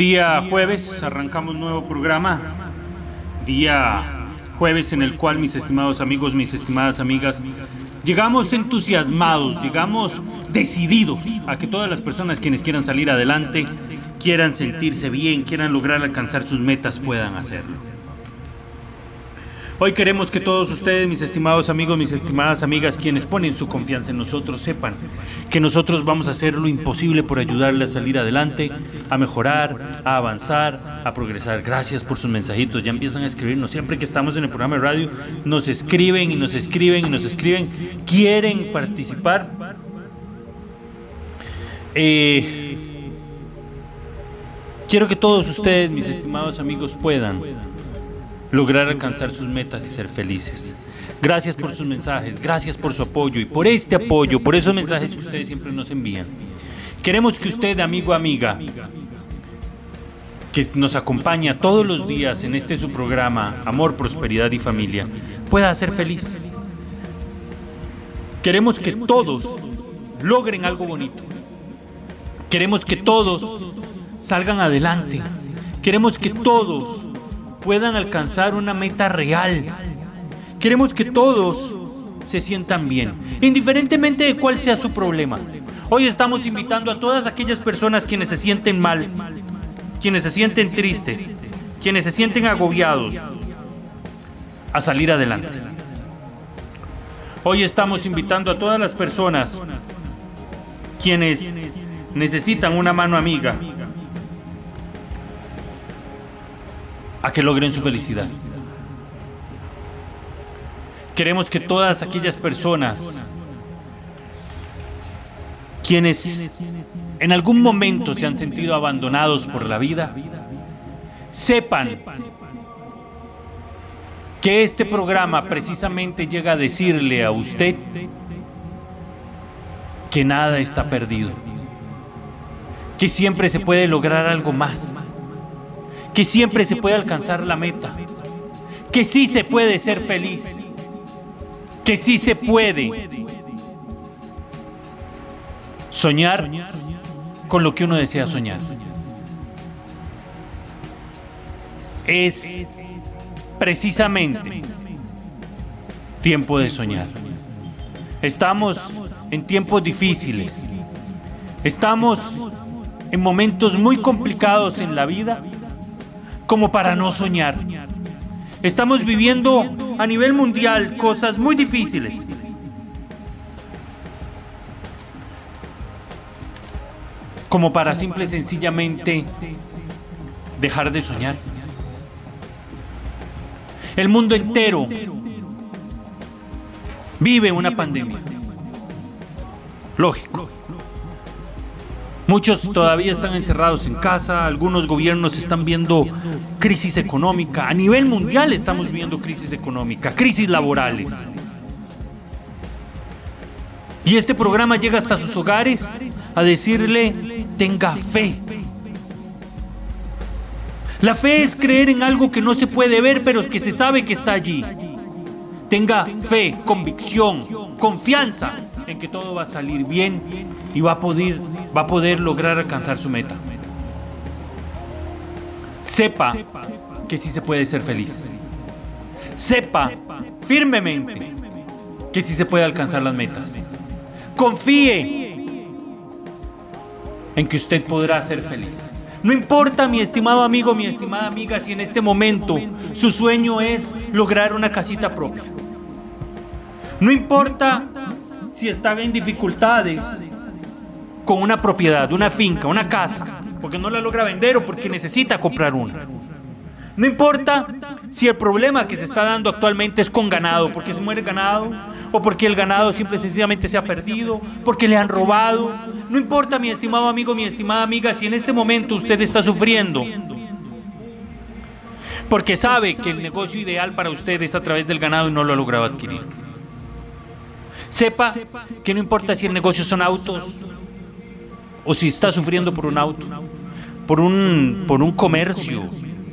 Día jueves arrancamos nuevo programa. Día jueves en el cual mis estimados amigos, mis estimadas amigas, llegamos entusiasmados, llegamos decididos a que todas las personas quienes quieran salir adelante, quieran sentirse bien, quieran lograr alcanzar sus metas, puedan hacerlo. Hoy queremos que todos ustedes, mis estimados amigos, mis estimadas amigas, quienes ponen su confianza en nosotros, sepan que nosotros vamos a hacer lo imposible por ayudarles a salir adelante, a mejorar, a avanzar, a progresar. Gracias por sus mensajitos. Ya empiezan a escribirnos. Siempre que estamos en el programa de radio, nos escriben y nos escriben y nos escriben. Quieren participar. Eh, quiero que todos ustedes, mis estimados amigos, puedan lograr alcanzar sus metas y ser felices. Gracias por sus mensajes, gracias por su apoyo y por este apoyo, por esos mensajes que ustedes siempre nos envían. Queremos que usted, amigo, amiga, que nos acompaña todos los días en este su programa, Amor, Prosperidad y Familia, pueda ser feliz. Queremos que todos logren algo bonito. Queremos que todos salgan adelante. Queremos que todos puedan alcanzar una meta real. Queremos que todos se sientan bien, indiferentemente de cuál sea su problema. Hoy estamos invitando a todas aquellas personas quienes se sienten mal, quienes se sienten tristes, quienes se sienten agobiados, a salir adelante. Hoy estamos invitando a todas las personas quienes necesitan una mano amiga, a que logren su felicidad. Queremos que todas aquellas personas quienes en algún momento se han sentido abandonados por la vida, sepan que este programa precisamente llega a decirle a usted que nada está perdido, que siempre se puede lograr algo más que siempre se puede alcanzar la meta, que sí se puede ser feliz, que sí se puede soñar con lo que uno desea soñar. Es precisamente tiempo de soñar. Estamos en tiempos difíciles. Estamos en momentos muy complicados en la vida como para no soñar. Estamos viviendo a nivel mundial cosas muy difíciles. Como para simple y sencillamente dejar de soñar. El mundo entero vive una pandemia. Lógico. Muchos todavía están encerrados en casa, algunos gobiernos están viendo crisis económica, a nivel mundial estamos viendo crisis económica, crisis laborales. Y este programa llega hasta sus hogares a decirle, tenga fe. La fe es creer en algo que no se puede ver, pero que se sabe que está allí. Tenga fe, convicción, confianza en que todo va a salir bien y va a poder, va a poder lograr alcanzar su meta. Sepa que sí se puede ser feliz. Sepa firmemente que sí se puede alcanzar las metas. Confíe en que usted podrá ser feliz. No importa, mi estimado amigo, mi estimada amiga, si en este momento su sueño es lograr una casita propia. No importa si está en dificultades con una propiedad, una finca, una casa, porque no la logra vender o porque necesita comprar una. No importa si el problema que se está dando actualmente es con ganado, porque se muere ganado, o porque el ganado simple y sencillamente se ha perdido, porque le han robado. No importa, mi estimado amigo, mi estimada amiga, si en este momento usted está sufriendo, porque sabe que el negocio ideal para usted es a través del ganado y no lo ha logrado adquirir. Sepa que no importa si el negocio son autos o si está sufriendo por un auto, por un, por un comercio,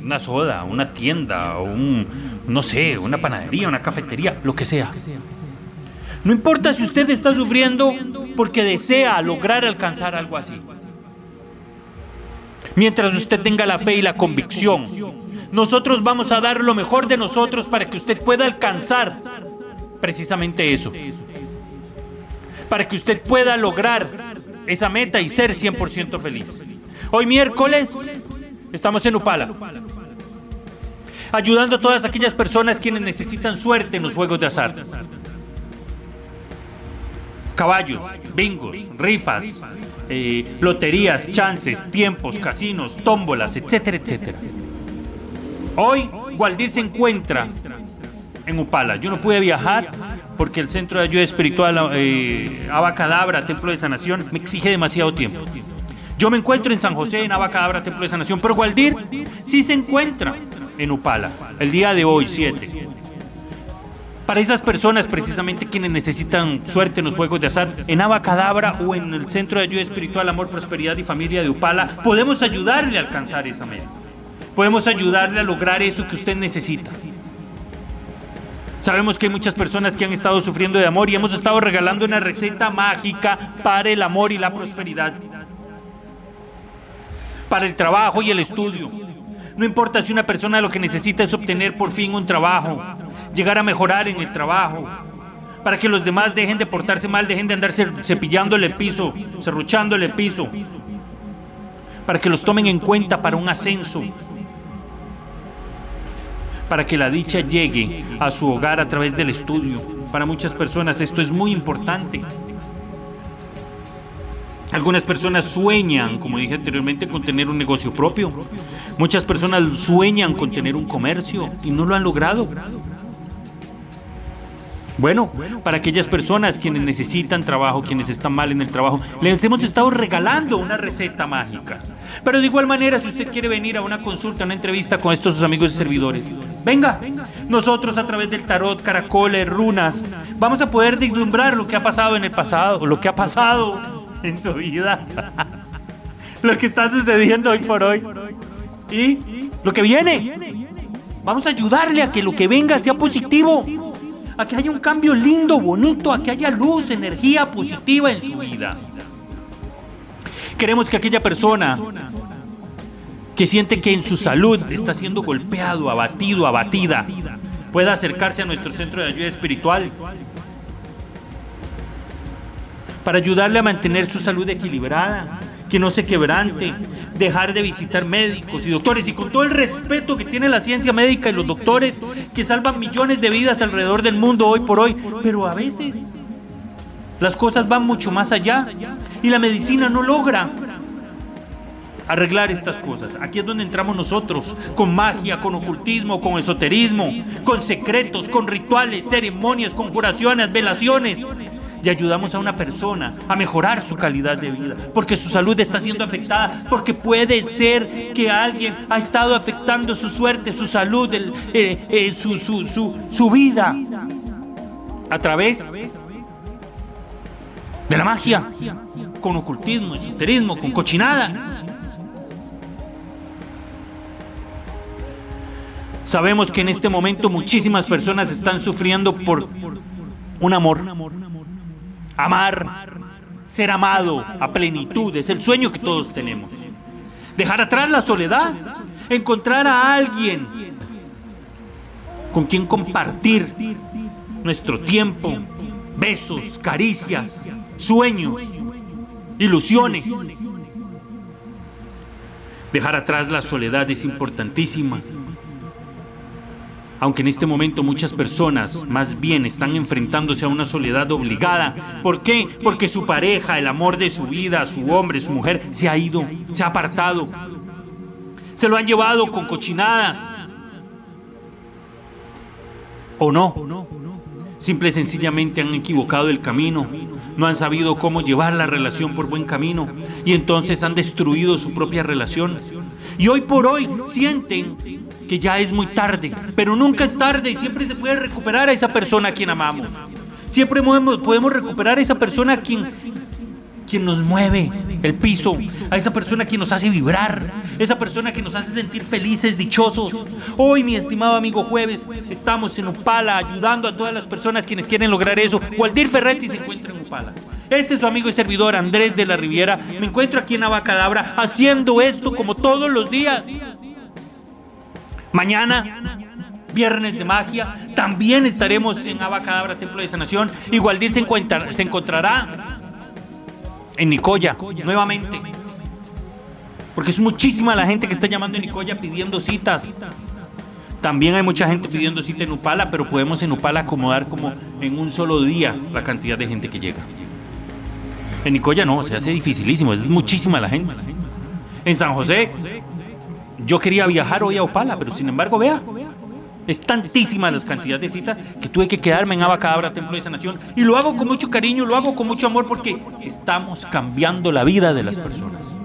una soda, una tienda, un, no sé, una panadería, una cafetería, lo que sea. No importa si usted está sufriendo porque desea lograr alcanzar algo así. Mientras usted tenga la fe y la convicción, nosotros vamos a dar lo mejor de nosotros para que usted pueda alcanzar precisamente eso. Para que usted pueda lograr esa meta y ser 100% feliz. Hoy miércoles estamos en Upala, ayudando a todas aquellas personas quienes necesitan suerte en los juegos de azar caballos, bingos, rifas, eh, loterías, chances, tiempos, casinos, tómbolas, etcétera, etcétera. Hoy Gualdir se encuentra en Upala. Yo no pude viajar porque el Centro de Ayuda Espiritual eh, Abacadabra, Templo de Sanación, me exige demasiado tiempo. Yo me encuentro en San José, en Abacadabra, Templo de Sanación, pero Gualdir sí se encuentra en Upala, el día de hoy, 7. Para esas personas, precisamente quienes necesitan suerte en los juegos de azar, en Abacadabra o en el Centro de Ayuda Espiritual, Amor, Prosperidad y Familia de Upala, podemos ayudarle a alcanzar esa meta. Podemos ayudarle a lograr eso que usted necesita. Sabemos que hay muchas personas que han estado sufriendo de amor y hemos estado regalando una receta mágica para el amor y la prosperidad. Para el trabajo y el estudio. No importa si una persona lo que necesita es obtener por fin un trabajo, llegar a mejorar en el trabajo, para que los demás dejen de portarse mal, dejen de andar cepillándole el piso, cerruchándole el piso, para que los tomen en cuenta para un ascenso, para que la dicha llegue a su hogar a través del estudio. Para muchas personas esto es muy importante. Algunas personas sueñan, como dije anteriormente, con tener un negocio propio. Muchas personas sueñan con tener un comercio y no lo han logrado. Bueno, para aquellas personas quienes necesitan trabajo, quienes están mal en el trabajo, les hemos estado regalando una receta mágica. Pero de igual manera, si usted quiere venir a una consulta, a una entrevista con estos sus amigos y servidores, venga. Nosotros a través del tarot, caracoles, runas, vamos a poder deslumbrar lo que ha pasado en el pasado, lo que ha pasado en su vida, lo que está sucediendo hoy por hoy y lo que viene. Vamos a ayudarle a que lo que venga sea positivo a que haya un cambio lindo, bonito, a que haya luz, energía positiva en su vida. Queremos que aquella persona que siente que en su salud está siendo golpeado, abatido, abatida, pueda acercarse a nuestro centro de ayuda espiritual para ayudarle a mantener su salud equilibrada, que no se quebrante, dejar de visitar médicos y doctores. Y con todo el respeto que tiene la ciencia médica y los doctores que salvan millones de vidas alrededor del mundo hoy por hoy, pero a veces las cosas van mucho más allá y la medicina no logra arreglar estas cosas. Aquí es donde entramos nosotros, con magia, con ocultismo, con esoterismo, con secretos, con rituales, ceremonias, conjuraciones, velaciones y ayudamos a una persona a mejorar su calidad de vida, porque su salud está siendo afectada, porque puede ser que alguien ha estado afectando su suerte, su salud, eh, eh, su, su vida a través de la magia, con ocultismo, esoterismo, con cochinada. Sabemos que en este momento muchísimas personas están sufriendo por un amor Amar, ser amado a plenitud, es el sueño que todos tenemos. Dejar atrás la soledad, encontrar a alguien con quien compartir nuestro tiempo, besos, caricias, sueños, ilusiones. Dejar atrás la soledad es importantísima. Aunque en este momento muchas personas más bien están enfrentándose a una soledad obligada. ¿Por qué? Porque su pareja, el amor de su vida, su hombre, su mujer, se ha ido, se ha apartado. Se lo han llevado con cochinadas. ¿O no? Simple y sencillamente han equivocado el camino, no han sabido cómo llevar la relación por buen camino y entonces han destruido su propia relación. Y hoy por hoy sienten que ya es muy tarde, pero nunca es tarde y siempre se puede recuperar a esa persona a quien amamos. Siempre podemos recuperar a esa persona a quien quien nos mueve el piso, a esa persona que nos hace vibrar, esa persona que nos hace sentir felices, dichosos. Hoy, mi estimado amigo Jueves, estamos en Upala ayudando a todas las personas quienes quieren lograr eso. Waldir Ferretti se encuentra en Upala. Este es su amigo y servidor Andrés de la Riviera. Me encuentro aquí en Abacadabra haciendo esto como todos los días. Mañana Viernes de Magia. También estaremos en Abacadabra, Templo de Sanación. Y Waldir se, se encontrará en Nicoya, nuevamente. Porque es muchísima la gente que está llamando en Nicoya pidiendo citas. También hay mucha gente pidiendo cita en Upala, pero podemos en Upala acomodar como en un solo día la cantidad de gente que llega. En Nicoya no, se hace dificilísimo, es muchísima la gente. En San José, yo quería viajar hoy a Upala, pero sin embargo, vea, es tantísima las cantidades de citas que tuve que quedarme en Abacabra, Templo de Sanación. Y lo hago con mucho cariño, lo hago con mucho amor porque estamos cambiando la vida de las personas.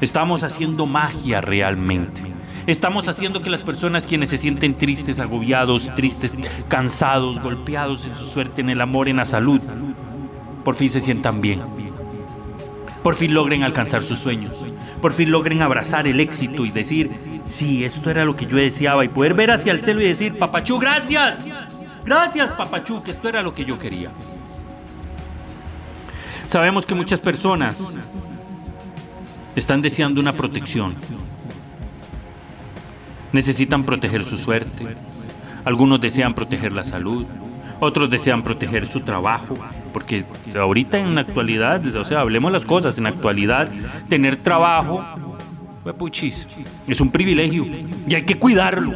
Estamos haciendo magia realmente. Estamos haciendo que las personas quienes se sienten tristes, agobiados, tristes, cansados, golpeados en su suerte, en el amor, en la salud, por fin se sientan bien. Por fin logren alcanzar sus sueños por fin logren abrazar el éxito y decir, sí, esto era lo que yo deseaba y poder ver hacia el cielo y decir, papachú, gracias, gracias papachú, que esto era lo que yo quería. Sabemos que muchas personas están deseando una protección. Necesitan proteger su suerte. Algunos desean proteger la salud. Otros desean proteger su trabajo porque ahorita en la actualidad, o sea, hablemos las cosas, en la actualidad tener trabajo, es un privilegio y hay que cuidarlo.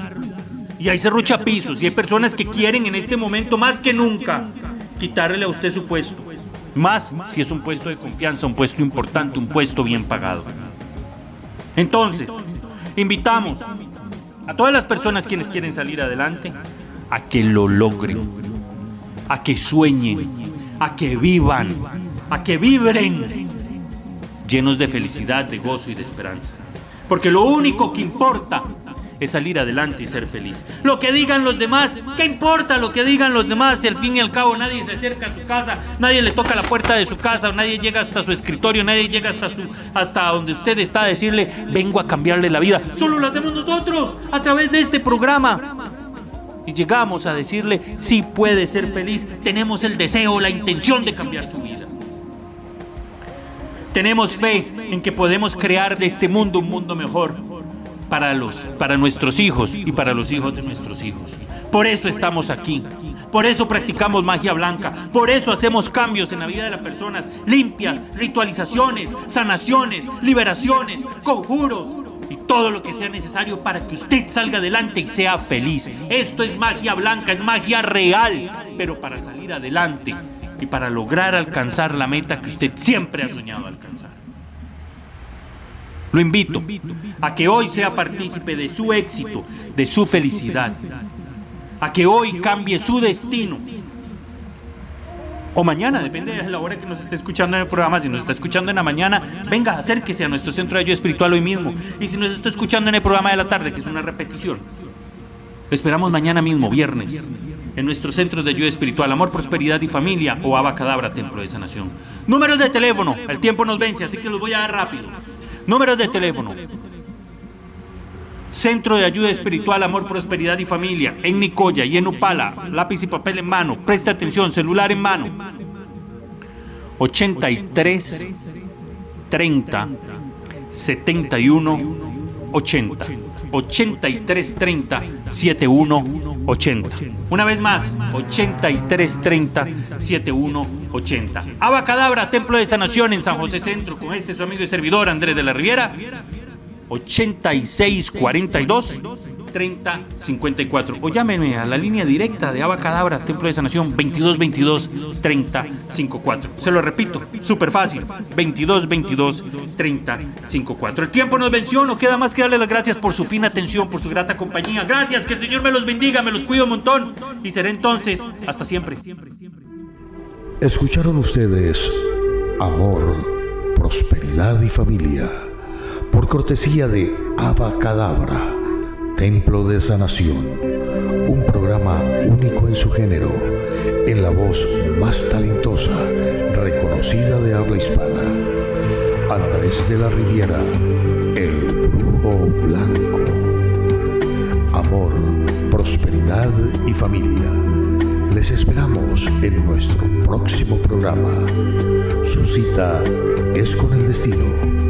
Y hay pisos y hay personas que quieren en este momento más que nunca quitarle a usted su puesto. Más si es un puesto de confianza, un puesto importante, un puesto bien pagado. Entonces, invitamos a todas las personas quienes quieren salir adelante a que lo logren, a que sueñen, a que vivan, a que vibren, llenos de felicidad, de gozo y de esperanza. Porque lo único que importa es salir adelante y ser feliz. Lo que digan los demás, ¿qué importa lo que digan los demás? Si al fin y al cabo nadie se acerca a su casa, nadie le toca la puerta de su casa, nadie llega hasta su escritorio, nadie llega hasta su hasta donde usted está a decirle, "Vengo a cambiarle la vida." Solo lo hacemos nosotros a través de este programa y llegamos a decirle, sí puede ser feliz, tenemos el deseo, la intención de cambiar su vida. Tenemos fe en que podemos crear de este mundo un mundo mejor para, los, para nuestros hijos y para los hijos de nuestros hijos. Por eso estamos aquí. Por eso practicamos magia blanca. Por eso hacemos cambios en la vida de las personas. Limpias, ritualizaciones, sanaciones, liberaciones, conjuros, y todo lo que sea necesario para que usted salga adelante y sea feliz. Esto es magia blanca, es magia real, pero para salir adelante y para lograr alcanzar la meta que usted siempre ha soñado alcanzar. Lo invito a que hoy sea partícipe de su éxito, de su felicidad, a que hoy cambie su destino o mañana, depende de la hora que nos esté escuchando en el programa. Si nos está escuchando en la mañana, venga, acérquese a nuestro centro de ayuda espiritual hoy mismo. Y si nos está escuchando en el programa de la tarde, que es una repetición, esperamos mañana mismo, viernes, en nuestro centro de ayuda espiritual, Amor, Prosperidad y Familia o Abacadabra, Templo de Sanación. Números de teléfono, el tiempo nos vence, así que los voy a dar rápido. Números de teléfono Centro de Ayuda Espiritual, Amor, Prosperidad y Familia, en Nicoya y en Upala, lápiz y papel en mano, presta atención, celular en mano. 83 30 71 80. 83 30 71 80. Una vez más, 83 30 71 80. Abacadabra, Templo de Sanación en San José Centro, con este su amigo y servidor Andrés de la Riviera 8642 3054 o llámenme a la línea directa de Abacadabra, Templo de Sanación 2222 3054. Se lo repito, súper fácil, 2222 3054. El tiempo nos venció, no queda más que darle las gracias por su fina atención, por su grata compañía. Gracias, que el Señor me los bendiga, me los cuido un montón y seré entonces hasta siempre. Escucharon ustedes Amor, Prosperidad y Familia por cortesía de Abacadabra, Templo de Sanación, un programa único en su género, en la voz más talentosa, reconocida de habla hispana. Andrés de la Riviera, el brujo blanco. Amor, prosperidad y familia. Les esperamos en nuestro próximo programa. Su cita es con el destino